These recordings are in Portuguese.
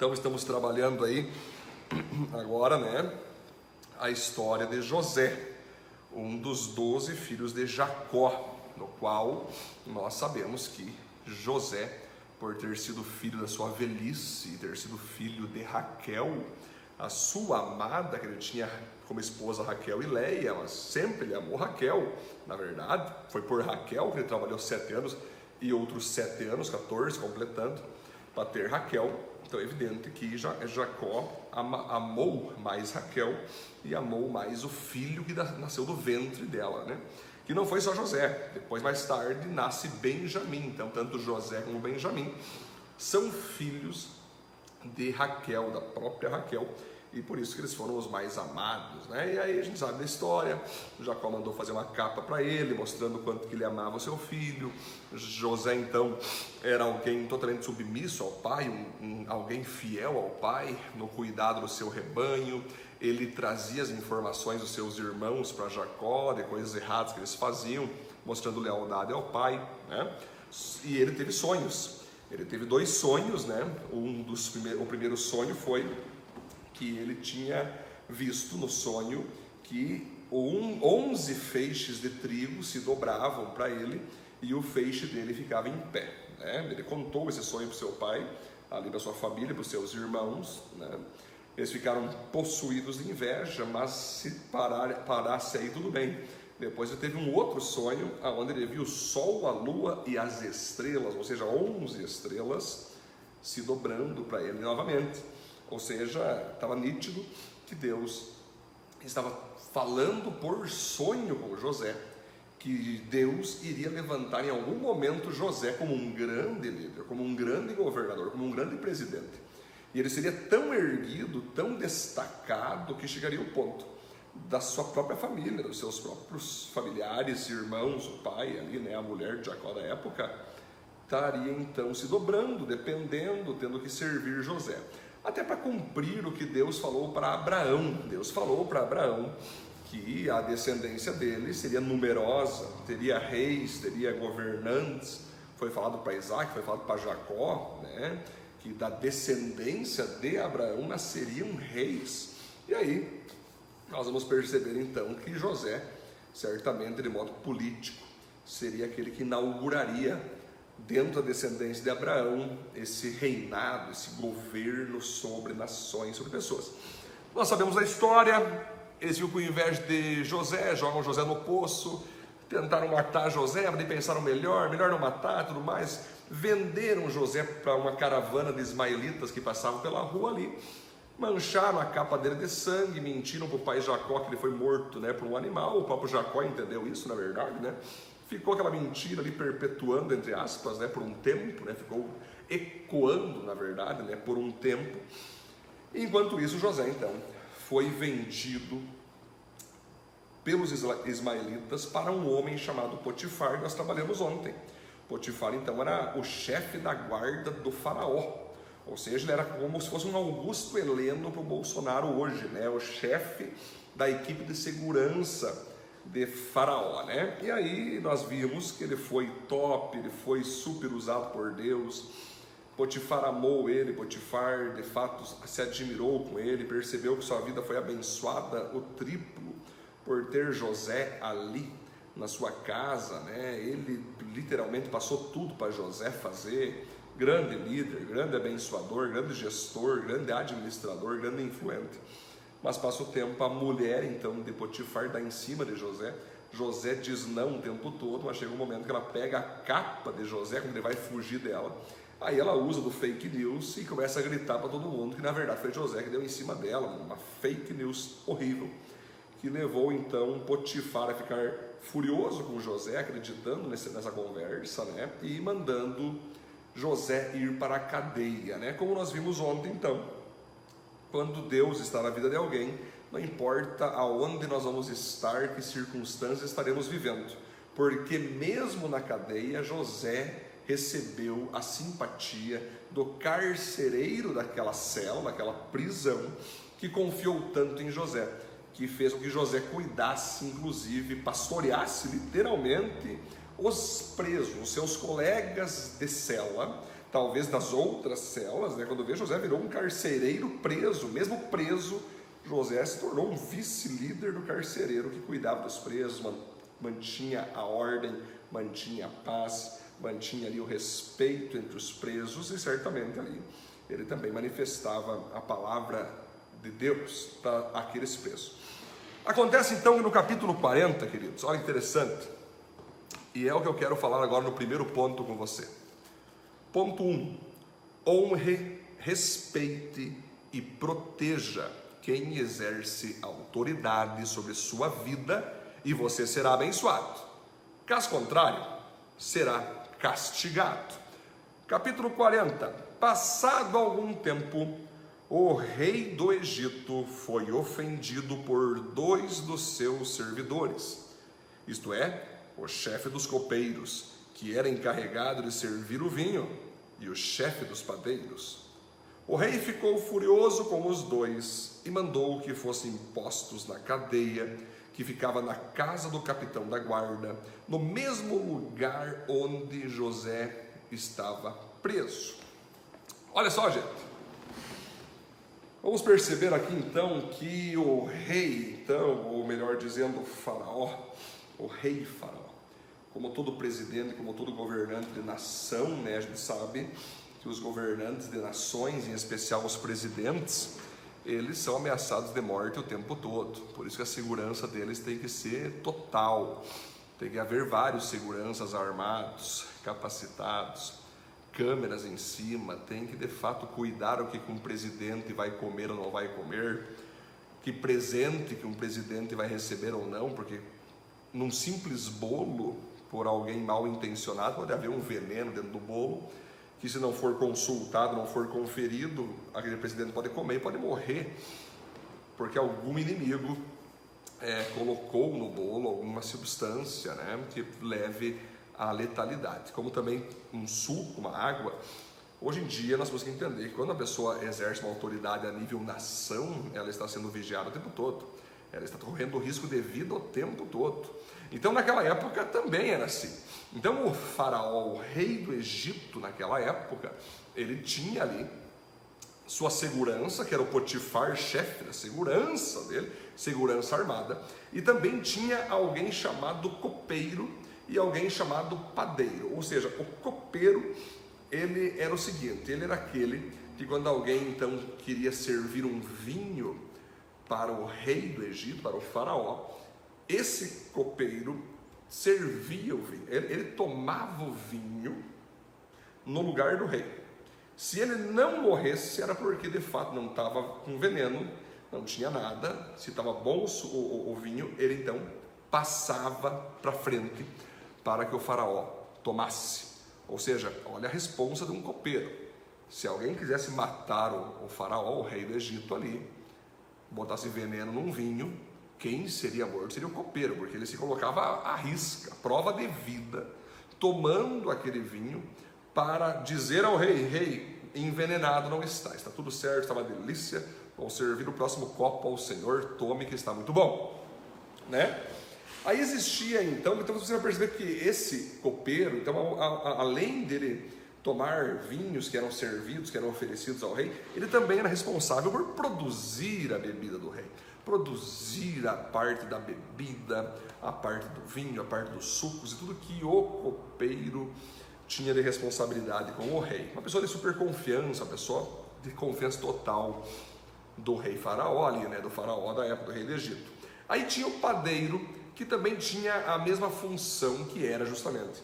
Então estamos trabalhando aí agora, né, a história de José, um dos doze filhos de Jacó, no qual nós sabemos que José, por ter sido filho da sua velhice, ter sido filho de Raquel, a sua amada, que ele tinha como esposa Raquel e Leia, mas sempre ele amou Raquel, na verdade, foi por Raquel que ele trabalhou sete anos e outros sete anos, 14, completando, para ter Raquel. Então é evidente que Jacó amou mais Raquel e amou mais o filho que nasceu do ventre dela, né? Que não foi só José, depois mais tarde nasce Benjamim. Então tanto José como Benjamim são filhos de Raquel, da própria Raquel, e por isso que eles foram os mais amados, né? E aí a gente sabe da história, Jacó mandou fazer uma capa para ele, mostrando quanto que ele amava seu filho. José então era alguém totalmente submisso ao pai, um, um, alguém fiel ao pai, no cuidado do seu rebanho. Ele trazia as informações dos seus irmãos para Jacó, de coisas erradas que eles faziam, mostrando lealdade ao pai, né? E ele teve sonhos. Ele teve dois sonhos, né? Um dos primeiros, o primeiro sonho foi que ele tinha visto no sonho que 11 feixes de trigo se dobravam para ele e o feixe dele ficava em pé. Né? Ele contou esse sonho para seu pai, ali para sua família, para os seus irmãos. Né? Eles ficaram possuídos de inveja, mas se parar, parasse aí tudo bem. Depois ele teve um outro sonho, onde ele viu o sol, a lua e as estrelas, ou seja, 11 estrelas se dobrando para ele novamente. Ou seja, estava nítido que Deus estava falando por sonho com José, que Deus iria levantar em algum momento José como um grande líder, como um grande governador, como um grande presidente. E ele seria tão erguido, tão destacado, que chegaria ao ponto da sua própria família, dos seus próprios familiares, irmãos, o pai ali, né, a mulher de Jacó da época, estaria então se dobrando, dependendo, tendo que servir José até para cumprir o que Deus falou para Abraão. Deus falou para Abraão que a descendência dele seria numerosa, teria reis, teria governantes. Foi falado para Isaac, foi falado para Jacó, né? que da descendência de Abraão nasceriam reis. E aí nós vamos perceber então que José, certamente de modo político, seria aquele que inauguraria dentro da descendência de Abraão, esse reinado, esse governo sobre nações, sobre pessoas. Nós sabemos a história, eles viram com inveja de José, jogam José no poço, tentaram matar José, mas pensaram melhor, melhor não matar tudo mais. Venderam José para uma caravana de ismaelitas que passavam pela rua ali, mancharam a capa dele de sangue, mentiram para o pai Jacó que ele foi morto né, por um animal. O próprio Jacó entendeu isso, na verdade, né? Ficou aquela mentira ali perpetuando, entre aspas, né, por um tempo, né, ficou ecoando, na verdade, né, por um tempo. Enquanto isso, José, então, foi vendido pelos ismaelitas para um homem chamado Potifar, que nós trabalhamos ontem. Potifar, então, era o chefe da guarda do faraó, ou seja, ele era como se fosse um Augusto Heleno para o Bolsonaro hoje, né? o chefe da equipe de segurança de Faraó, né? E aí nós vimos que ele foi top, ele foi super usado por Deus. Potifar amou ele, Potifar de fato se admirou com ele, percebeu que sua vida foi abençoada o triplo por ter José ali na sua casa, né? Ele literalmente passou tudo para José fazer. Grande líder, grande abençoador, grande gestor, grande administrador, grande influente. Mas passa o tempo, a mulher então de Potifar dá em cima de José. José diz não o tempo todo, mas chega um momento que ela pega a capa de José quando ele vai fugir dela. Aí ela usa do fake news e começa a gritar para todo mundo que na verdade foi José que deu em cima dela, uma fake news horrível, que levou então Potifar a ficar furioso com José, acreditando nessa conversa, né? E mandando José ir para a cadeia, né? Como nós vimos ontem então. Quando Deus está na vida de alguém, não importa aonde nós vamos estar, que circunstâncias estaremos vivendo, porque mesmo na cadeia, José recebeu a simpatia do carcereiro daquela cela, daquela prisão, que confiou tanto em José, que fez com que José cuidasse, inclusive, pastoreasse literalmente os presos, os seus colegas de cela, talvez nas outras celas, né? quando vê José virou um carcereiro preso, mesmo preso, José se tornou um vice-líder do carcereiro que cuidava dos presos, mantinha a ordem, mantinha a paz, mantinha ali o respeito entre os presos e certamente ali ele também manifestava a palavra de Deus para aqueles presos. Acontece então que no capítulo 40, queridos, olha interessante, e é o que eu quero falar agora no primeiro ponto com você. Ponto 1: um, honre, respeite e proteja quem exerce autoridade sobre sua vida e você será abençoado. Caso contrário, será castigado. Capítulo 40. Passado algum tempo, o rei do Egito foi ofendido por dois dos seus servidores, isto é, o chefe dos copeiros, que era encarregado de servir o vinho, e o chefe dos padeiros. O rei ficou furioso com os dois e mandou que fossem postos na cadeia que ficava na casa do capitão da guarda, no mesmo lugar onde José estava preso. Olha só, gente. Vamos perceber aqui então que o rei, então, ou melhor dizendo, o faraó, o rei faraó, como todo presidente, como todo governante de nação, né, a gente sabe que os governantes de nações, em especial os presidentes, eles são ameaçados de morte o tempo todo. Por isso que a segurança deles tem que ser total. Tem que haver vários seguranças armados, capacitados, câmeras em cima, tem que de fato cuidar o que um presidente vai comer ou não vai comer, que presente que um presidente vai receber ou não, porque num simples bolo, por alguém mal intencionado, pode haver um veneno dentro do bolo que se não for consultado, não for conferido, aquele presidente pode comer e pode morrer, porque algum inimigo é, colocou no bolo alguma substância né, que leve à letalidade. Como também um suco, uma água. Hoje em dia nós temos que entender que quando a pessoa exerce uma autoridade a nível nação, ela está sendo vigiada o tempo todo. Ela está correndo risco de vida o tempo todo. Então naquela época também era assim. Então o faraó, o rei do Egito naquela época, ele tinha ali sua segurança, que era o Potifar, chefe da segurança dele, segurança armada, e também tinha alguém chamado copeiro e alguém chamado padeiro. Ou seja, o copeiro, ele era o seguinte, ele era aquele que quando alguém então queria servir um vinho para o rei do Egito, para o faraó, esse copeiro servia o vinho, ele, ele tomava o vinho no lugar do rei. Se ele não morresse, era porque de fato não estava com veneno, não tinha nada. Se estava bom o, o, o, vinho, ele então passava para frente para que o faraó tomasse. Ou seja, olha a responsa de um copeiro. Se alguém quisesse matar o, o faraó, o rei do Egito ali, botasse veneno num vinho, quem seria morto seria o copeiro, porque ele se colocava à risca, prova de vida, tomando aquele vinho para dizer ao rei: Rei, envenenado não está, está tudo certo, está uma delícia, vou servir o próximo copo ao Senhor, tome que está muito bom, né? Aí existia então, então você vai perceber que esse copeiro, então a, a, além dele tomar vinhos que eram servidos, que eram oferecidos ao rei, ele também era responsável por produzir a bebida do rei produzir a parte da bebida, a parte do vinho, a parte dos sucos e tudo que o copeiro tinha de responsabilidade com o rei. Uma pessoa de super confiança, uma pessoa de confiança total do rei faraó ali, né, do faraó da época do rei do Egito. Aí tinha o padeiro que também tinha a mesma função que era justamente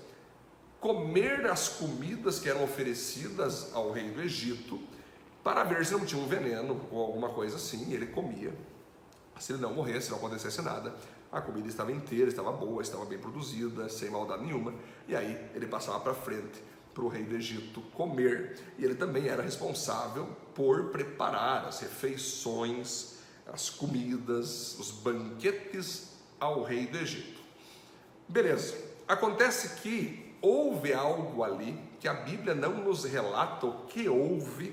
comer as comidas que eram oferecidas ao rei do Egito para ver se não tinha um veneno ou alguma coisa assim, ele comia. Se ele não morresse, se não acontecesse nada, a comida estava inteira, estava boa, estava bem produzida, sem maldade nenhuma, e aí ele passava para frente para o rei do Egito comer, e ele também era responsável por preparar as refeições, as comidas, os banquetes ao rei do Egito. Beleza, acontece que houve algo ali que a Bíblia não nos relata o que houve,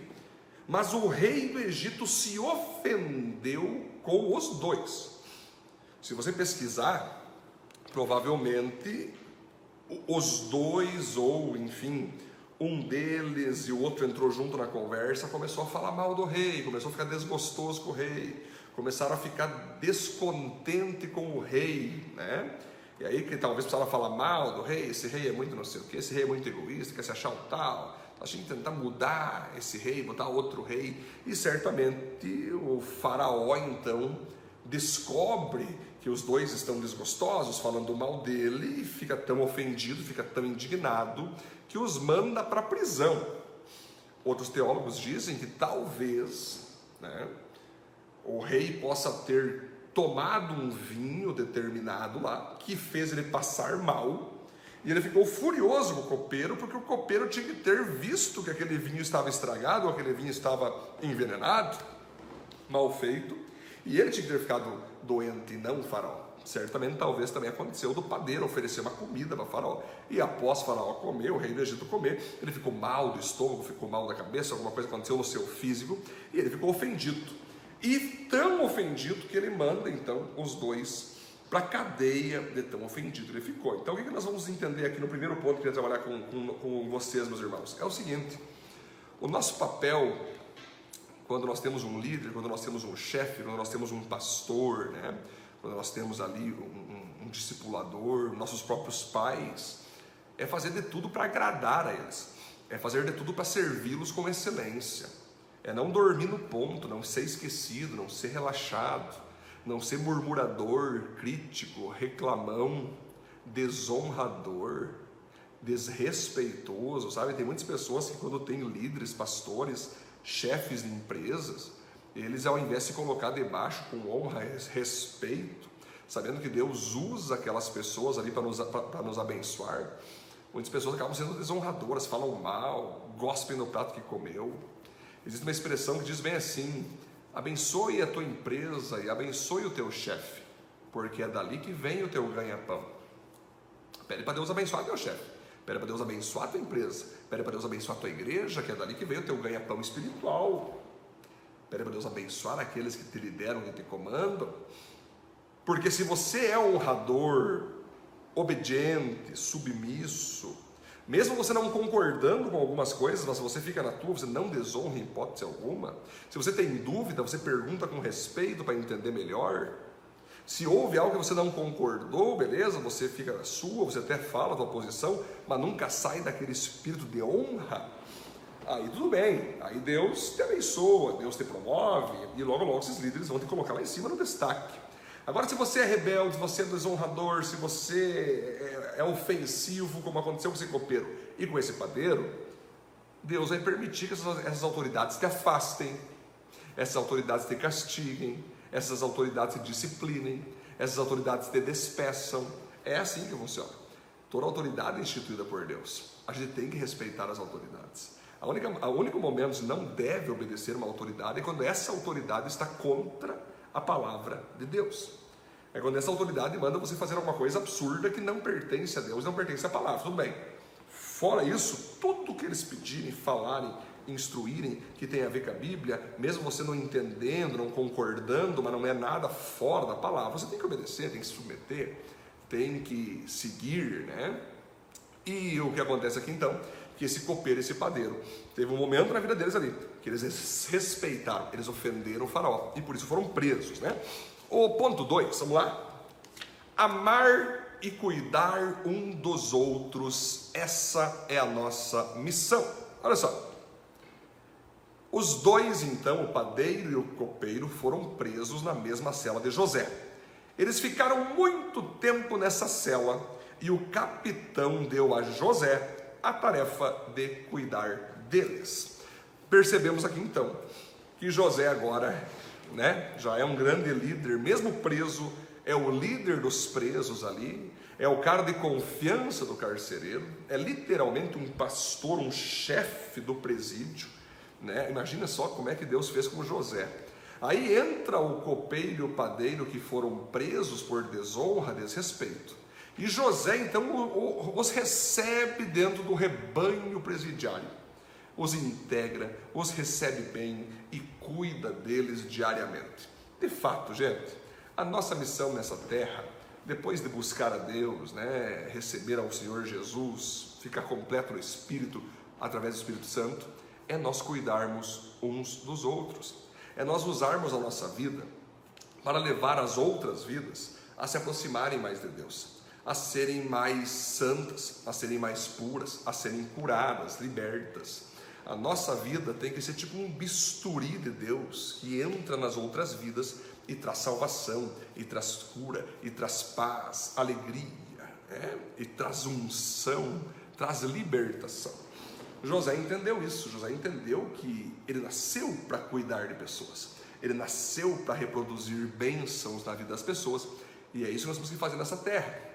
mas o rei do Egito se ofendeu com os dois. Se você pesquisar, provavelmente os dois, ou enfim, um deles e o outro entrou junto na conversa, começou a falar mal do rei, começou a ficar desgostoso com o rei, começaram a ficar descontente com o rei, né? E aí que talvez precisava falar mal do rei, esse rei é muito não sei o que, esse rei é muito egoísta, quer se achar um tal, a gente tentar mudar esse rei, botar outro rei, e certamente o faraó então descobre que os dois estão desgostosos, falando mal dele, e fica tão ofendido, fica tão indignado, que os manda para a prisão. Outros teólogos dizem que talvez né, o rei possa ter tomado um vinho determinado lá, que fez ele passar mal, e ele ficou furioso com o copeiro, porque o copeiro tinha que ter visto que aquele vinho estava estragado, ou aquele vinho estava envenenado, mal feito, e ele tinha que ter ficado doente, e não o faraó. Certamente, talvez também aconteceu do padeiro oferecer uma comida para Faraó. E após Faraó comer, o rei do Egito comer, ele ficou mal do estômago, ficou mal da cabeça, alguma coisa aconteceu no seu físico, e ele ficou ofendido. E tão ofendido que ele manda então os dois para a cadeia de tão ofendido ele ficou. Então, o que nós vamos entender aqui no primeiro ponto que eu trabalhar com, com, com vocês, meus irmãos? É o seguinte: o nosso papel quando nós temos um líder, quando nós temos um chefe, quando nós temos um pastor, né? quando nós temos ali um, um, um discipulador, nossos próprios pais, é fazer de tudo para agradar a eles, é fazer de tudo para servi-los com excelência, é não dormir no ponto, não ser esquecido, não ser relaxado, não ser murmurador, crítico, reclamão, desonrador, desrespeitoso, sabe? Tem muitas pessoas que quando tem líderes, pastores, chefes de empresas, eles ao invés de se colocar debaixo com honra respeito, sabendo que Deus usa aquelas pessoas ali para nos, nos abençoar, muitas pessoas acabam sendo desonradoras, falam mal, gospem no prato que comeu. Existe uma expressão que diz bem assim: abençoe a tua empresa e abençoe o teu chefe, porque é dali que vem o teu ganha-pão. Pede para Deus abençoar teu chefe, pede para Deus abençoar tua empresa, pede para Deus abençoar tua igreja, que é dali que vem o teu ganha-pão espiritual. Pede para Deus abençoar aqueles que te lideram e te comandam. Porque se você é honrador, obediente, submisso, mesmo você não concordando com algumas coisas, mas você fica na tua, você não desonra em hipótese alguma. Se você tem dúvida, você pergunta com respeito para entender melhor. Se houve algo que você não concordou, beleza, você fica na sua, você até fala a tua posição, mas nunca sai daquele espírito de honra Aí tudo bem, aí Deus te abençoa, Deus te promove, e logo logo esses líderes vão te colocar lá em cima no destaque. Agora, se você é rebelde, se você é desonrador, se você é, é ofensivo, como aconteceu com esse copeiro e com esse padeiro, Deus vai permitir que essas, autoridades te afastem, essas autoridades te castiguem, essas autoridades te disciplinem, essas autoridades te despeçam. É assim que funciona. Toda autoridade é instituída por Deus. A gente tem que respeitar as autoridades. A única, o único momento que não deve obedecer uma autoridade é quando essa autoridade está contra a palavra de Deus. É quando essa autoridade manda você fazer alguma coisa absurda que não pertence a Deus, não pertence à palavra. Tudo bem. Fora isso, tudo que eles pedirem, falarem, instruírem que tem a ver com a Bíblia, mesmo você não entendendo, não concordando, mas não é nada fora da palavra, você tem que obedecer, tem que se submeter, tem que seguir, né? E o que acontece aqui então? Que esse copeiro, esse padeiro, teve um momento na vida deles ali que eles respeitaram, eles ofenderam o faraó e por isso foram presos, né? O ponto 2, vamos lá. Amar e cuidar um dos outros, essa é a nossa missão. Olha só. Os dois, então, o padeiro e o copeiro, foram presos na mesma cela de José. Eles ficaram muito tempo nessa cela e o capitão deu a José a tarefa de cuidar deles. Percebemos aqui então que José agora, né, já é um grande líder, mesmo preso, é o líder dos presos ali, é o cara de confiança do carcereiro, é literalmente um pastor, um chefe do presídio, né? Imagina só como é que Deus fez com José. Aí entra o copeiro e o padeiro que foram presos por desonra, desrespeito. E José então os recebe dentro do rebanho presidiário, os integra, os recebe bem e cuida deles diariamente. De fato, gente, a nossa missão nessa terra, depois de buscar a Deus, né, receber ao Senhor Jesus, ficar completo no Espírito, através do Espírito Santo, é nós cuidarmos uns dos outros, é nós usarmos a nossa vida para levar as outras vidas a se aproximarem mais de Deus, a serem mais santas, a serem mais puras, a serem curadas, libertas. A nossa vida tem que ser tipo um bisturi de Deus que entra nas outras vidas e traz salvação, e traz cura, e traz paz, alegria, é? e traz unção, traz libertação. José entendeu isso, José entendeu que ele nasceu para cuidar de pessoas, ele nasceu para reproduzir bênçãos na vida das pessoas, e é isso que nós temos que fazer nessa terra.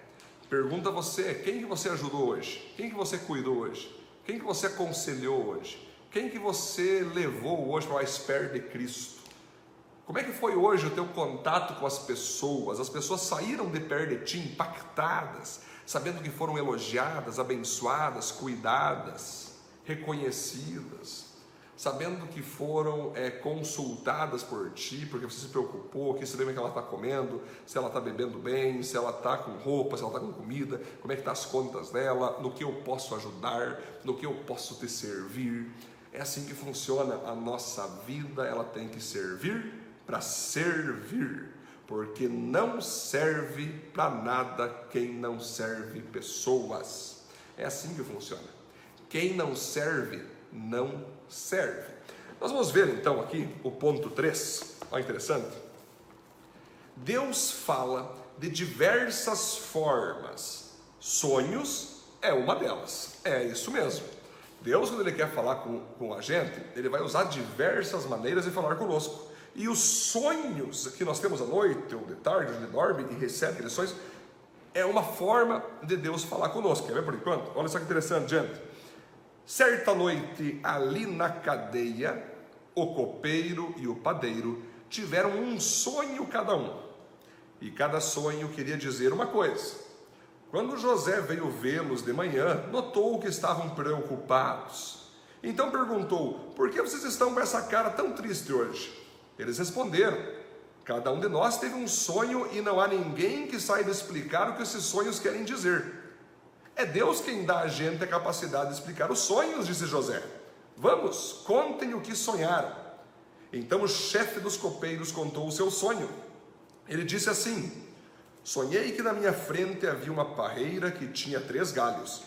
Pergunta você, quem que você ajudou hoje? Quem que você cuidou hoje? Quem que você aconselhou hoje? Quem que você levou hoje para mais perto de Cristo? Como é que foi hoje o teu contato com as pessoas? As pessoas saíram de perto de ti impactadas, sabendo que foram elogiadas, abençoadas, cuidadas, reconhecidas sabendo que foram é, consultadas por ti, porque você se preocupou, que se lembra que ela está comendo, se ela está bebendo bem, se ela está com roupa, se ela está com comida, como é que estão tá as contas dela, no que eu posso ajudar, no que eu posso te servir. É assim que funciona a nossa vida, ela tem que servir para servir, porque não serve para nada quem não serve pessoas. É assim que funciona. Quem não serve, não serve. Nós vamos ver então aqui o ponto 3, olha interessante. Deus fala de diversas formas, sonhos é uma delas, é isso mesmo. Deus, quando Ele quer falar com, com a gente, Ele vai usar diversas maneiras de falar conosco. E os sonhos que nós temos à noite ou de tarde, onde dorme e recebe lições, é uma forma de Deus falar conosco. Quer ver por enquanto? Olha só que interessante, gente. Certa noite, ali na cadeia, o copeiro e o padeiro tiveram um sonho cada um. E cada sonho queria dizer uma coisa. Quando José veio vê-los de manhã, notou que estavam preocupados. Então perguntou: Por que vocês estão com essa cara tão triste hoje? Eles responderam: Cada um de nós teve um sonho e não há ninguém que saiba explicar o que esses sonhos querem dizer. É Deus quem dá a gente a capacidade de explicar os sonhos, disse José. Vamos, contem o que sonharam. Então o chefe dos copeiros contou o seu sonho. Ele disse assim: Sonhei que na minha frente havia uma parreira que tinha três galhos.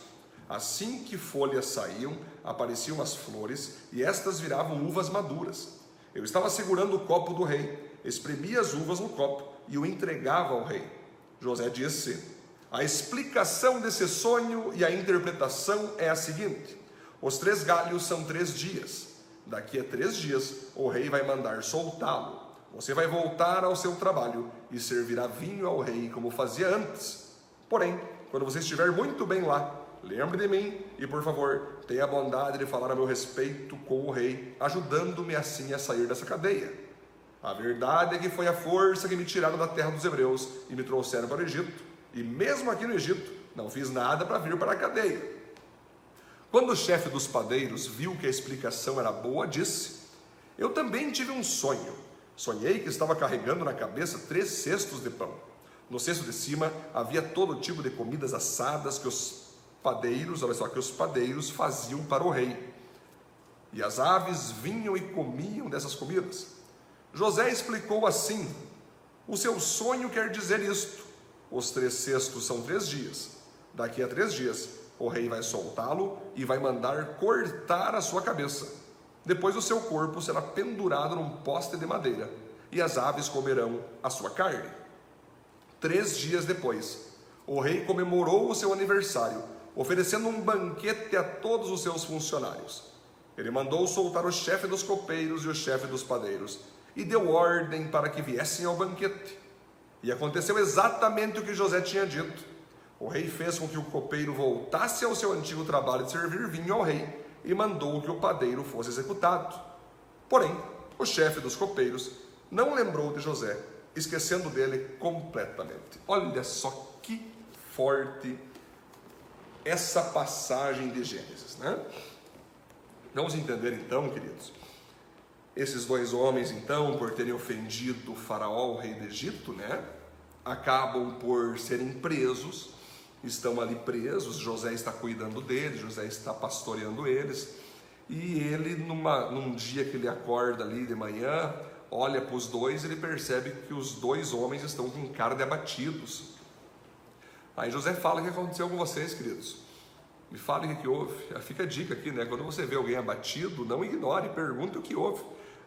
Assim que folhas saíam, apareciam as flores e estas viravam uvas maduras. Eu estava segurando o copo do rei, espremia as uvas no copo e o entregava ao rei. José disse: a explicação desse sonho e a interpretação é a seguinte: os três galhos são três dias. Daqui a três dias, o rei vai mandar soltá-lo. Você vai voltar ao seu trabalho e servirá vinho ao rei como fazia antes. Porém, quando você estiver muito bem lá, lembre de mim e, por favor, tenha a bondade de falar a meu respeito com o rei, ajudando-me assim a sair dessa cadeia. A verdade é que foi a força que me tiraram da terra dos hebreus e me trouxeram para o Egito. E mesmo aqui no Egito, não fiz nada para vir para a cadeia. Quando o chefe dos padeiros viu que a explicação era boa, disse: Eu também tive um sonho. Sonhei que estava carregando na cabeça três cestos de pão. No cesto de cima havia todo tipo de comidas assadas que os padeiros, olha só, que os padeiros faziam para o rei. E as aves vinham e comiam dessas comidas. José explicou assim: O seu sonho quer dizer isto. Os três cestos são três dias. Daqui a três dias, o rei vai soltá-lo e vai mandar cortar a sua cabeça. Depois, o seu corpo será pendurado num poste de madeira e as aves comerão a sua carne. Três dias depois, o rei comemorou o seu aniversário, oferecendo um banquete a todos os seus funcionários. Ele mandou soltar o chefe dos copeiros e o chefe dos padeiros e deu ordem para que viessem ao banquete. E aconteceu exatamente o que José tinha dito. O rei fez com que o copeiro voltasse ao seu antigo trabalho de servir vinho ao rei e mandou que o padeiro fosse executado. Porém, o chefe dos copeiros não lembrou de José, esquecendo dele completamente. Olha só que forte essa passagem de Gênesis, né? Vamos entender então, queridos, esses dois homens, então, por terem ofendido o faraó, o rei do Egito, né, acabam por serem presos estão ali presos, José está cuidando deles, José está pastoreando eles, e ele, numa, num dia que ele acorda ali de manhã, olha para os dois, ele percebe que os dois homens estão com cara de abatidos. Aí José fala o que aconteceu com vocês, queridos. Me falem o que houve. Fica a dica aqui, né? Quando você vê alguém abatido, não ignore, pergunte o que houve.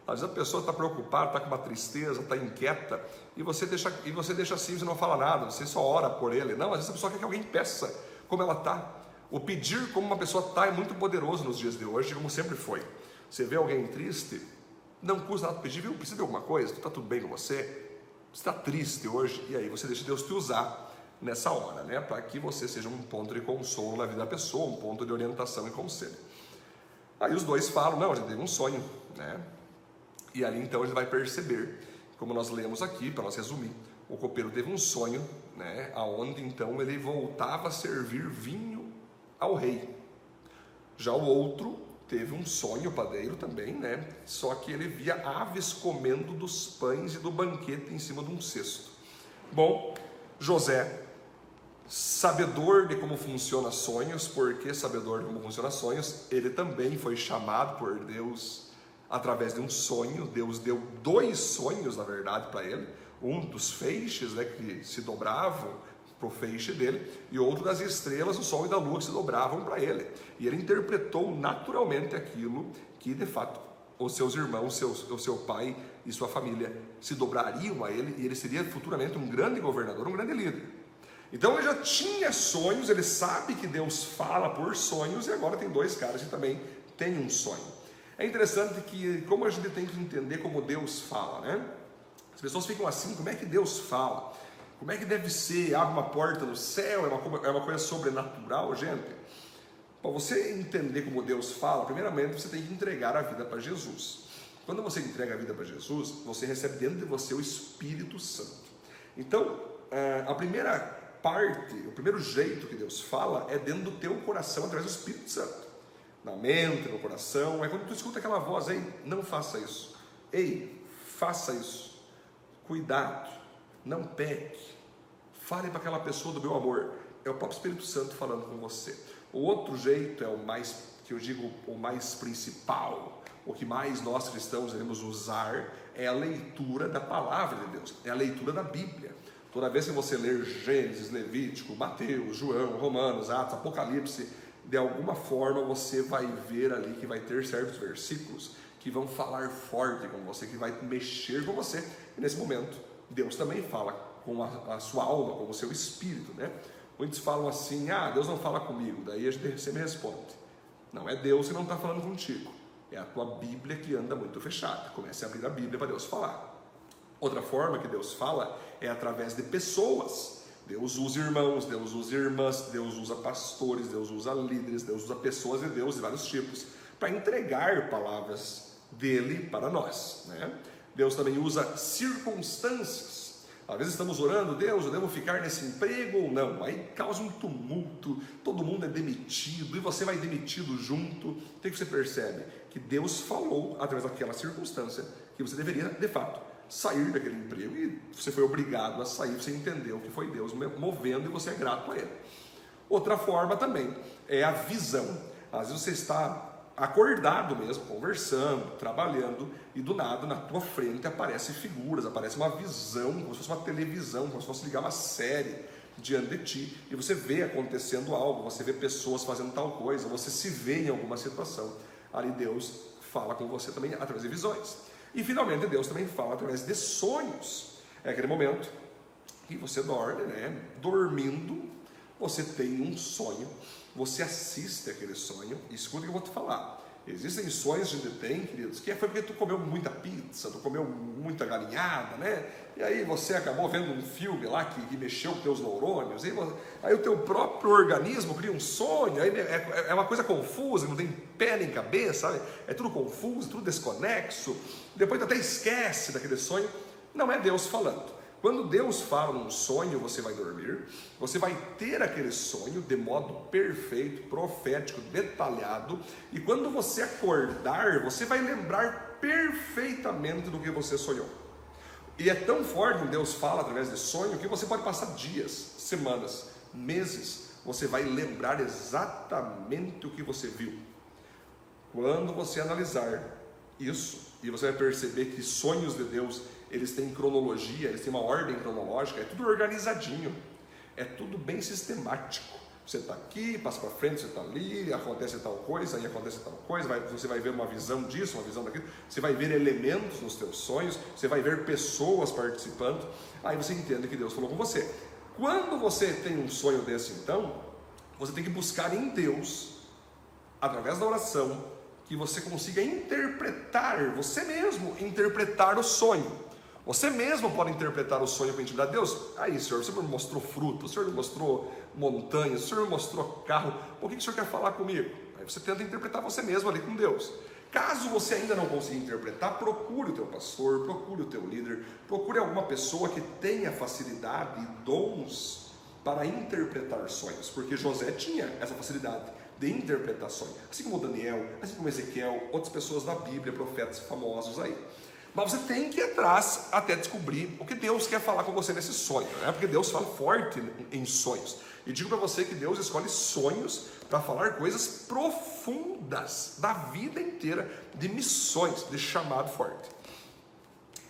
Às vezes a pessoa está preocupada, está com uma tristeza, está inquieta, e você deixa e você deixa assim, você não fala nada, você só ora por ele. Não, às vezes a pessoa quer que alguém peça como ela está. O pedir como uma pessoa está é muito poderoso nos dias de hoje, como sempre foi. Você vê alguém triste, não custa nada pedir, viu? Precisa de alguma coisa? Está tudo bem com? Você está triste hoje? E aí você deixa Deus te usar nessa hora, né? Para que você seja um ponto de consolo na vida da pessoa, um ponto de orientação e conselho. Aí os dois falam, não, a gente teve um sonho, né? E ali então ele vai perceber, como nós lemos aqui, para nós resumir, o copeiro teve um sonho, né? Aonde então ele voltava a servir vinho ao rei. Já o outro teve um sonho padeiro também, né? Só que ele via aves comendo dos pães e do banquete em cima de um cesto. Bom, José, sabedor de como funciona sonhos, porque sabedor de como funciona sonhos, ele também foi chamado por Deus através de um sonho. Deus deu dois sonhos, na verdade, para ele. Um dos feixes, né, que se dobravam para o feixe dele, e outro das estrelas, o sol e da lua que se dobravam para ele. E ele interpretou naturalmente aquilo que de fato os seus irmãos, seus, o seu pai e sua família se dobrariam a ele, e ele seria futuramente um grande governador, um grande líder. Então ele já tinha sonhos, ele sabe que Deus fala por sonhos, e agora tem dois caras que também têm um sonho. É interessante que, como a gente tem que entender como Deus fala, né? As pessoas ficam assim, como é que Deus fala? Como é que deve ser? Abre uma porta no céu? É uma, é uma coisa sobrenatural, gente? Para você entender como Deus fala, primeiramente você tem que entregar a vida para Jesus. Quando você entrega a vida para Jesus, você recebe dentro de você o Espírito Santo. Então, eh, a primeira parte, o primeiro jeito que Deus fala é dentro do teu coração através do Espírito Santo. Na mente, no coração. É quando tu escuta aquela voz aí, não faça isso. Ei, faça isso. Cuidado, não peque. Fale para aquela pessoa do meu amor. É o próprio Espírito Santo falando com você. O outro jeito é o mais, que eu digo, o mais principal, o que mais nós cristãos devemos usar é a leitura da palavra de Deus, é a leitura da Bíblia. Toda vez que você ler Gênesis, Levítico, Mateus, João, Romanos, Atos, Apocalipse, de alguma forma você vai ver ali que vai ter certos versículos que vão falar forte com você, que vai mexer com você. E nesse momento, Deus também fala com a, a sua alma, com o seu espírito, né? Muitos falam assim: ah, Deus não fala comigo. Daí a gente sempre responde: não é Deus que não está falando contigo, é a tua Bíblia que anda muito fechada. Comece a abrir a Bíblia para Deus falar. Outra forma que Deus fala é através de pessoas. Deus usa irmãos, Deus usa irmãs, Deus usa pastores, Deus usa líderes, Deus usa pessoas de Deus de vários tipos para entregar palavras dele para nós. Né? Deus também usa circunstâncias às vezes estamos orando, Deus, eu devo ficar nesse emprego ou não? Aí causa um tumulto, todo mundo é demitido e você vai demitido junto. O que você percebe? Que Deus falou através daquela circunstância que você deveria, de fato, sair daquele emprego e você foi obrigado a sair, você entendeu que foi Deus movendo e você é grato a Ele. Outra forma também é a visão. Às vezes você está acordado mesmo, conversando, trabalhando, e do nada na tua frente aparecem figuras, aparece uma visão, como se fosse uma televisão, como se fosse ligar uma série diante de ti, e você vê acontecendo algo, você vê pessoas fazendo tal coisa, você se vê em alguma situação. Ali Deus fala com você também através de visões. E finalmente Deus também fala através de sonhos. É aquele momento que você dorme, né? Dormindo, você tem um sonho você assiste aquele sonho escuta o que eu vou te falar. Existem sonhos que a gente tem, queridos, que foi porque tu comeu muita pizza, tu comeu muita galinhada, né? E aí você acabou vendo um filme lá que, que mexeu com teus neurônios, aí, aí, o teu próprio organismo cria um sonho, aí é, é uma coisa confusa, não tem pé nem cabeça, sabe? É tudo confuso, tudo desconexo. Depois tu até esquece daquele sonho. Não é Deus falando. Quando Deus fala num sonho, você vai dormir, você vai ter aquele sonho de modo perfeito, profético, detalhado, e quando você acordar, você vai lembrar perfeitamente do que você sonhou. E é tão forte que Deus fala através de sonho que você pode passar dias, semanas, meses, você vai lembrar exatamente o que você viu. Quando você analisar isso, e você vai perceber que sonhos de Deus, eles têm cronologia, eles têm uma ordem cronológica, é tudo organizadinho, é tudo bem sistemático. Você está aqui, passa para frente, você está ali, acontece tal coisa, aí acontece tal coisa, vai, você vai ver uma visão disso, uma visão daquilo, você vai ver elementos nos teus sonhos, você vai ver pessoas participando, aí você entende que Deus falou com você. Quando você tem um sonho desse, então, você tem que buscar em Deus, através da oração, que você consiga interpretar, você mesmo interpretar o sonho. Você mesmo pode interpretar o sonho com intimidade de Deus. Aí, Senhor, o Senhor me mostrou fruto, o Senhor me mostrou montanhas, o Senhor me mostrou carro. O que o Senhor quer falar comigo? Aí você tenta interpretar você mesmo ali com Deus. Caso você ainda não consiga interpretar, procure o teu pastor, procure o teu líder, procure alguma pessoa que tenha facilidade e dons para interpretar sonhos, porque José tinha essa facilidade de interpretações, assim como Daniel, assim como Ezequiel, outras pessoas da Bíblia, profetas famosos aí. Mas você tem que ir atrás até descobrir o que Deus quer falar com você nesse sonho, né? porque Deus fala forte em sonhos. E digo para você que Deus escolhe sonhos para falar coisas profundas da vida inteira, de missões, de chamado forte.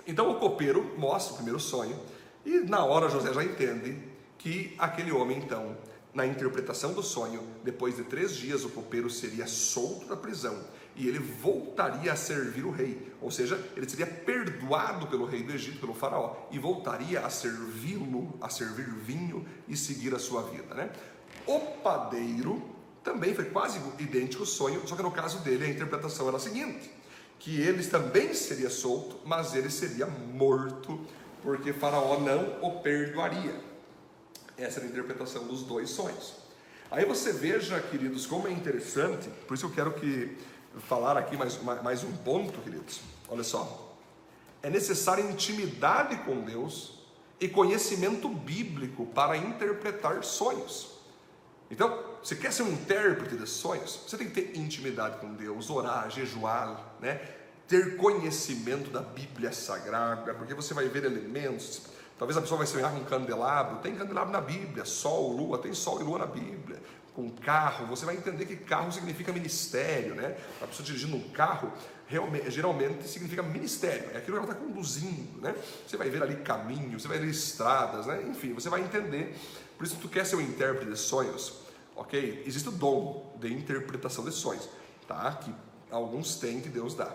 Então o copeiro mostra o primeiro sonho, e na hora José já entende que aquele homem então, na interpretação do sonho, depois de três dias o copeiro seria solto da prisão e ele voltaria a servir o rei, ou seja, ele seria perdoado pelo rei do Egito, pelo faraó, e voltaria a servi-lo, a servir vinho e seguir a sua vida. Né? O padeiro também foi quase idêntico ao sonho, só que no caso dele a interpretação era a seguinte: que ele também seria solto, mas ele seria morto, porque Faraó não o perdoaria. Essa era a interpretação dos dois sonhos. Aí você veja, queridos, como é interessante, por isso eu quero que falar aqui mais, mais um ponto, queridos. Olha só. É necessária intimidade com Deus e conhecimento bíblico para interpretar sonhos. Então, você quer ser um intérprete de sonhos? Você tem que ter intimidade com Deus, orar, jejuar, né? ter conhecimento da Bíblia Sagrada, porque você vai ver elementos. Talvez a pessoa vai sonhar com um candelabro, tem candelabro na Bíblia, sol, lua, tem sol e lua na Bíblia com carro, você vai entender que carro significa ministério, né? A pessoa dirigindo um carro geralmente significa ministério, é aquilo que ela está conduzindo, né? Você vai ver ali caminhos, você vai ver estradas, né? Enfim, você vai entender. Por isso, tu quer ser um intérprete de sonhos, ok? Existe o dom de interpretação de sonhos, tá? Que alguns têm que Deus dá.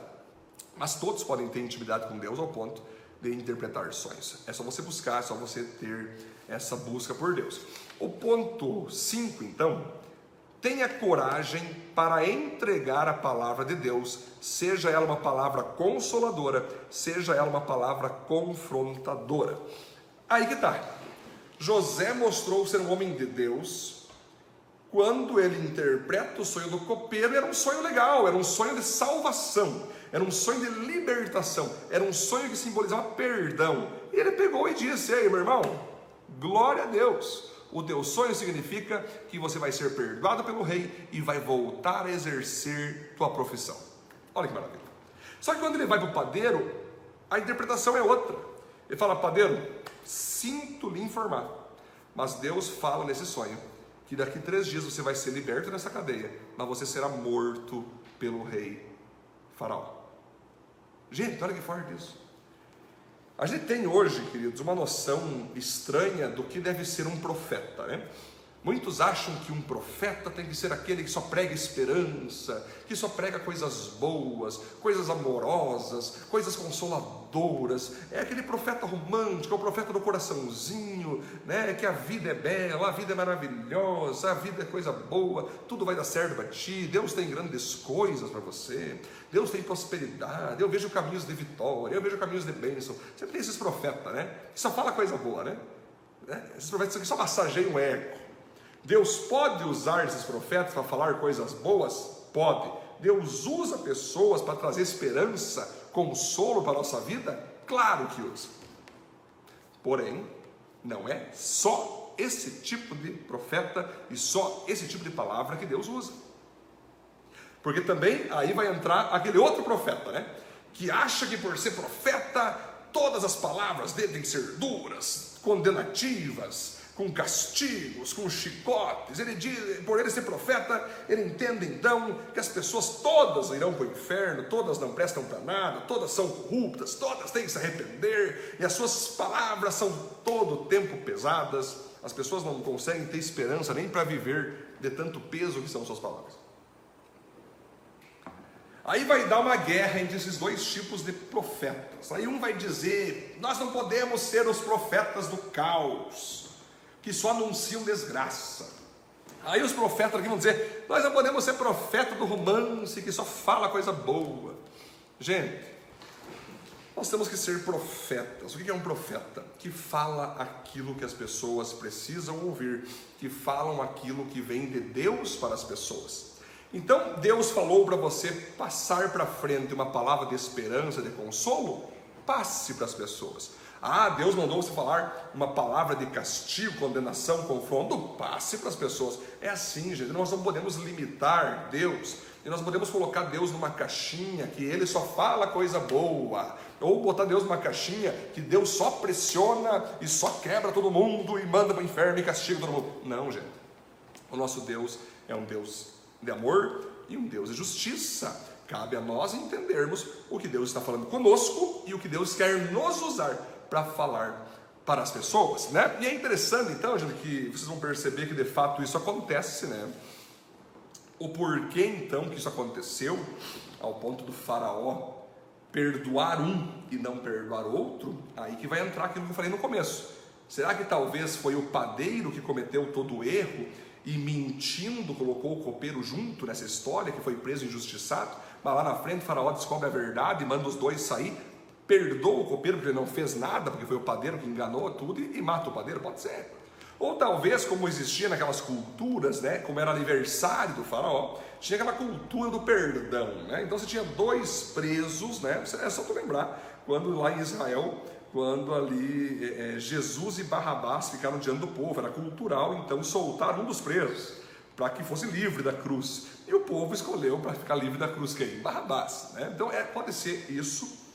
Mas todos podem ter intimidade com Deus ao ponto de interpretar sonhos. É só você buscar, é só você ter essa busca por Deus. O ponto 5, então, tenha coragem para entregar a palavra de Deus, seja ela uma palavra consoladora, seja ela uma palavra confrontadora. Aí que tá. José mostrou ser um homem de Deus quando ele interpreta o sonho do copeiro, era um sonho legal, era um sonho de salvação, era um sonho de libertação, era um sonho que simbolizava perdão. E ele pegou e disse: Ei, meu irmão, Glória a Deus! O teu sonho significa que você vai ser perdoado pelo rei e vai voltar a exercer tua profissão. Olha que maravilha. Só que quando ele vai para o padeiro, a interpretação é outra. Ele fala, padeiro, sinto lhe informar, mas Deus fala nesse sonho que daqui três dias você vai ser liberto dessa cadeia, mas você será morto pelo rei Faraó. Gente, olha que forte isso. A gente tem hoje, queridos, uma noção estranha do que deve ser um profeta, né? Muitos acham que um profeta tem que ser aquele que só prega esperança, que só prega coisas boas, coisas amorosas, coisas consoladoras. É aquele profeta romântico, é o profeta do coraçãozinho, né? Que a vida é bela, a vida é maravilhosa, a vida é coisa boa, tudo vai dar certo para ti. Deus tem grandes coisas para você. Deus tem prosperidade. Eu vejo caminhos de vitória, eu vejo caminhos de bênção. Sempre tem esses profetas, né? Que só fala coisa boa, né? né? Esses profetas que só massageiam o ego. Deus pode usar esses profetas para falar coisas boas? Pode. Deus usa pessoas para trazer esperança, consolo para a nossa vida? Claro que usa. Porém, não é só esse tipo de profeta e só esse tipo de palavra que Deus usa. Porque também aí vai entrar aquele outro profeta, né? Que acha que por ser profeta, todas as palavras devem ser duras, condenativas, com castigos, com chicotes. Ele diz, por ele ser profeta, ele entende então que as pessoas todas irão para o inferno, todas não prestam para nada, todas são corruptas, todas têm que se arrepender, e as suas palavras são todo o tempo pesadas. As pessoas não conseguem ter esperança nem para viver de tanto peso que são suas palavras. Aí vai dar uma guerra entre esses dois tipos de profetas. Aí um vai dizer: Nós não podemos ser os profetas do caos, que só anunciam desgraça. Aí os profetas aqui vão dizer: Nós não podemos ser profeta do romance, que só fala coisa boa. Gente, nós temos que ser profetas. O que é um profeta? Que fala aquilo que as pessoas precisam ouvir, que falam aquilo que vem de Deus para as pessoas. Então Deus falou para você passar para frente uma palavra de esperança, de consolo, passe para as pessoas. Ah, Deus mandou você falar uma palavra de castigo, condenação, confronto, passe para as pessoas. É assim, gente, nós não podemos limitar Deus, e nós podemos colocar Deus numa caixinha que ele só fala coisa boa, ou botar Deus numa caixinha que Deus só pressiona e só quebra todo mundo e manda para o inferno e castiga todo mundo. Não, gente. O nosso Deus é um Deus de amor e um Deus de justiça. Cabe a nós entendermos o que Deus está falando conosco e o que Deus quer nos usar para falar para as pessoas, né? E é interessante então, que vocês vão perceber que de fato isso acontece, né? O porquê então que isso aconteceu, ao ponto do faraó perdoar um e não perdoar outro, aí que vai entrar aquilo que eu falei no começo. Será que talvez foi o padeiro que cometeu todo o erro e mentindo colocou o copeiro junto nessa história, que foi preso injustiçado, mas lá na frente o faraó descobre a verdade e manda os dois sair, perdoa o copeiro porque ele não fez nada, porque foi o padeiro que enganou tudo e, e mata o padeiro, pode ser. Ou talvez, como existia naquelas culturas, né, como era aniversário do faraó, tinha aquela cultura do perdão. Né? Então você tinha dois presos, né? é só tu lembrar, quando lá em Israel quando ali é, é, Jesus e Barrabás ficaram diante do povo, era cultural, então soltaram um dos presos para que fosse livre da cruz. E o povo escolheu para ficar livre da cruz quem? Barrabás. Né? Então é, pode ser isso.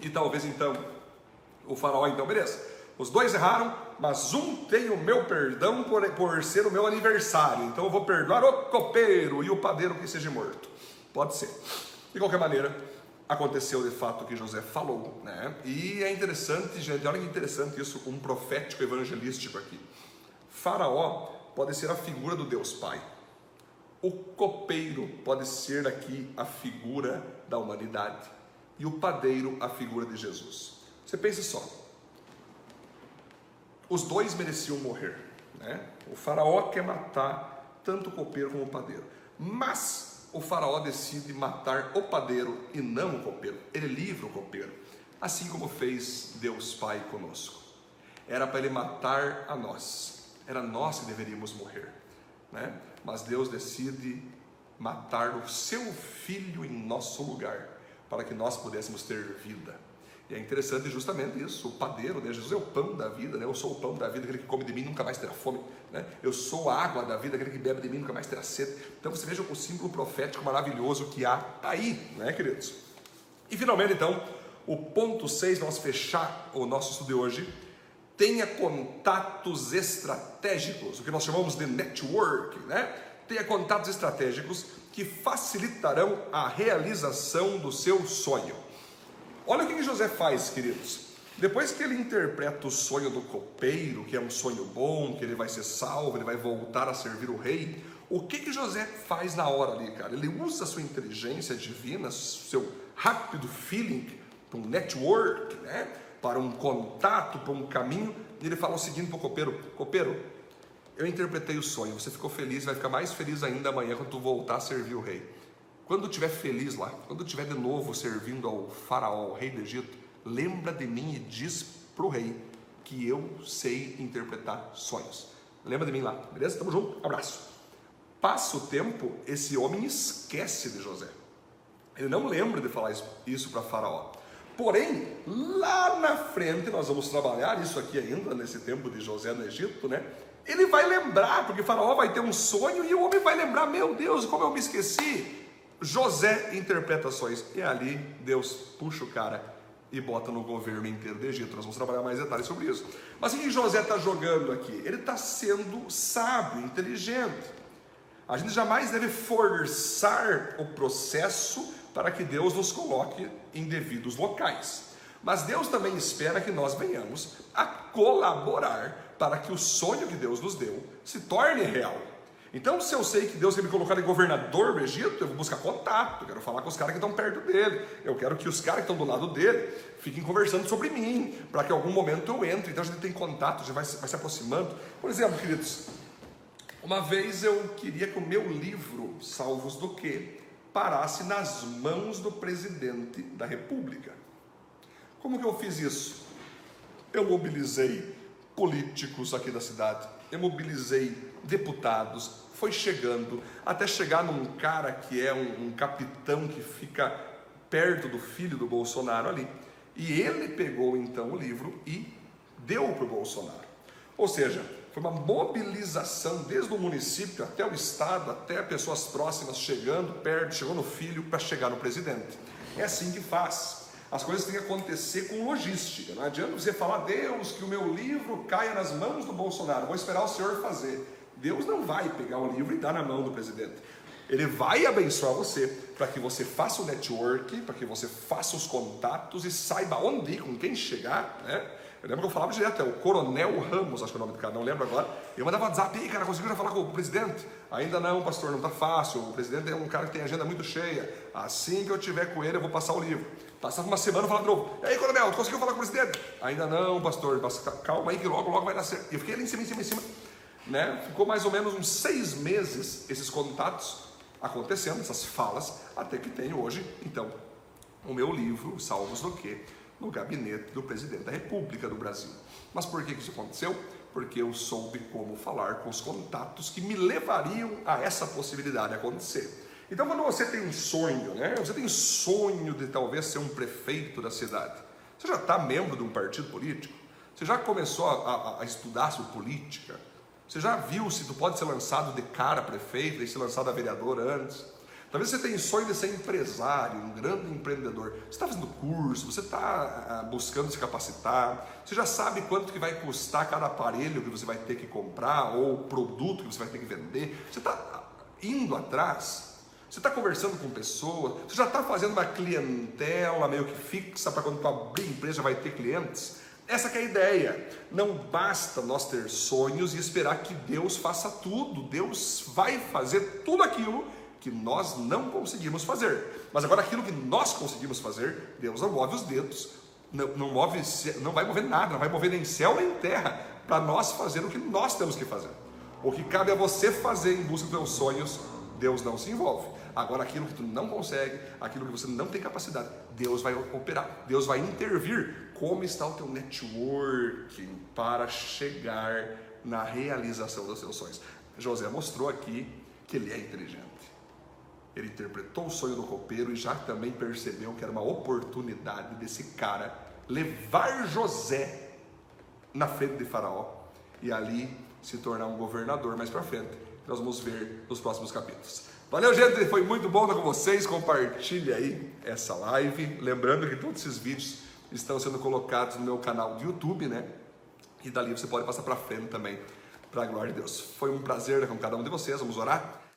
E talvez então o faraó, então, beleza. Os dois erraram, mas um tem o meu perdão por, por ser o meu aniversário. Então eu vou perdoar o copeiro e o padeiro que seja morto. Pode ser. De qualquer maneira, aconteceu de fato o que José falou, né? E é interessante, gente, olha que interessante isso, um profético evangelístico aqui. Faraó pode ser a figura do Deus Pai. O copeiro pode ser aqui a figura da humanidade e o padeiro a figura de Jesus. Você pense só. Os dois mereciam morrer, né? O faraó quer matar tanto o copeiro como o padeiro. Mas o faraó decide matar o padeiro e não o copeiro. Ele livra o copeiro, assim como fez Deus Pai conosco. Era para ele matar a nós, era nós que deveríamos morrer, né? Mas Deus decide matar o seu filho em nosso lugar, para que nós pudéssemos ter vida. E é interessante justamente isso, o padeiro, né? Jesus é o pão da vida, né? eu sou o pão da vida, aquele que come de mim nunca mais terá fome, né? eu sou a água da vida, aquele que bebe de mim nunca mais terá sede. Então você veja o símbolo profético maravilhoso que há aí, né, queridos? E finalmente, então, o ponto 6, nós fechar o nosso estudo de hoje, tenha contatos estratégicos, o que nós chamamos de network, né? Tenha contatos estratégicos que facilitarão a realização do seu sonho. Olha o que José faz, queridos. Depois que ele interpreta o sonho do copeiro, que é um sonho bom, que ele vai ser salvo, ele vai voltar a servir o rei, o que, que José faz na hora ali, cara? Ele usa a sua inteligência divina, seu rápido feeling, um network, né? para um contato, para um caminho, e ele fala o seguinte para o copeiro: Copeiro, eu interpretei o sonho, você ficou feliz, vai ficar mais feliz ainda amanhã quando tu voltar a servir o rei. Quando estiver feliz lá, quando estiver de novo servindo ao faraó, ao rei do Egito, lembra de mim e diz para o rei que eu sei interpretar sonhos. Lembra de mim lá, beleza? Tamo junto, abraço. Passa o tempo, esse homem esquece de José. Ele não lembra de falar isso para Faraó. Porém, lá na frente, nós vamos trabalhar isso aqui ainda, nesse tempo de José no Egito, né? Ele vai lembrar, porque Faraó vai ter um sonho e o homem vai lembrar: meu Deus, como eu me esqueci. José interpreta sonhos. E ali Deus puxa o cara e bota no governo inteiro do Egito. Nós vamos trabalhar mais detalhes sobre isso. Mas o que José está jogando aqui? Ele está sendo sábio, inteligente. A gente jamais deve forçar o processo para que Deus nos coloque em devidos locais. Mas Deus também espera que nós venhamos a colaborar para que o sonho que Deus nos deu se torne real. Então, se eu sei que Deus quer me colocar em governador do Egito, eu vou buscar contato, eu quero falar com os caras que estão perto dele, eu quero que os caras que estão do lado dele fiquem conversando sobre mim, para que em algum momento eu entre. Então, a gente tem contato, a gente vai, vai se aproximando. Por exemplo, queridos, uma vez eu queria que o meu livro, Salvos do Quê, parasse nas mãos do presidente da República. Como que eu fiz isso? Eu mobilizei políticos aqui da cidade, eu mobilizei deputados, foi chegando, até chegar num cara que é um, um capitão que fica perto do filho do Bolsonaro ali. E ele pegou então o livro e deu para o Bolsonaro. Ou seja, foi uma mobilização desde o município até o estado, até pessoas próximas chegando perto, chegou no filho para chegar no presidente. É assim que faz. As coisas têm que acontecer com logística. Não adianta você falar, Deus, que o meu livro caia nas mãos do Bolsonaro, vou esperar o senhor fazer. Deus não vai pegar o livro e dar na mão do presidente. Ele vai abençoar você para que você faça o network, para que você faça os contatos e saiba onde ir, com quem chegar, né? Eu lembro que eu falava direto, é o Coronel Ramos, acho que é o nome do cara, não lembro agora. Eu mandava WhatsApp, e cara, conseguiu já falar com o presidente? Ainda não, pastor, não está fácil. O presidente é um cara que tem agenda muito cheia. Assim que eu tiver com ele, eu vou passar o livro. Passava uma semana, eu falava de novo, e aí, coronel, tu conseguiu falar com o presidente? Ainda não, pastor, calma aí que logo, logo vai dar certo. Eu fiquei ali em cima, em cima, em cima. Né? Ficou mais ou menos uns seis meses esses contatos acontecendo, essas falas, até que tenho hoje, então, o meu livro, Salvos do Quê? no gabinete do presidente da República do Brasil. Mas por que isso aconteceu? Porque eu soube como falar com os contatos que me levariam a essa possibilidade acontecer. Então, quando você tem um sonho, né? Você tem sonho de talvez ser um prefeito da cidade. Você já está membro de um partido político? Você já começou a, a, a, estudar sobre política? Você já viu se tu pode ser lançado de cara prefeito e ser lançado a vereador antes? Talvez você tenha sonho de ser empresário, um grande empreendedor. Você está fazendo curso, você está ah, buscando se capacitar, você já sabe quanto que vai custar cada aparelho que você vai ter que comprar ou produto que você vai ter que vender. Você está indo atrás. Você está conversando com pessoas, você já está fazendo uma clientela meio que fixa para quando tu abrir empresa vai ter clientes. Essa é a ideia. Não basta nós ter sonhos e esperar que Deus faça tudo. Deus vai fazer tudo aquilo que nós não conseguimos fazer. Mas agora aquilo que nós conseguimos fazer, Deus não move os dedos, não, não, move, não vai mover nada, não vai mover nem céu nem terra para nós fazer o que nós temos que fazer. O que cabe a você fazer em busca dos seus sonhos, Deus não se envolve. Agora, aquilo que tu não consegue, aquilo que você não tem capacidade, Deus vai operar, Deus vai intervir. Como está o teu networking para chegar na realização dos seus sonhos? José mostrou aqui que ele é inteligente. Ele interpretou o sonho do copeiro e já também percebeu que era uma oportunidade desse cara levar José na frente de Faraó e ali se tornar um governador mais para frente. Nós vamos ver nos próximos capítulos. Valeu, gente, foi muito bom estar com vocês. Compartilhe aí essa live. Lembrando que todos esses vídeos estão sendo colocados no meu canal do YouTube, né? E dali você pode passar para frente também, para a glória de Deus. Foi um prazer estar com cada um de vocês. Vamos orar.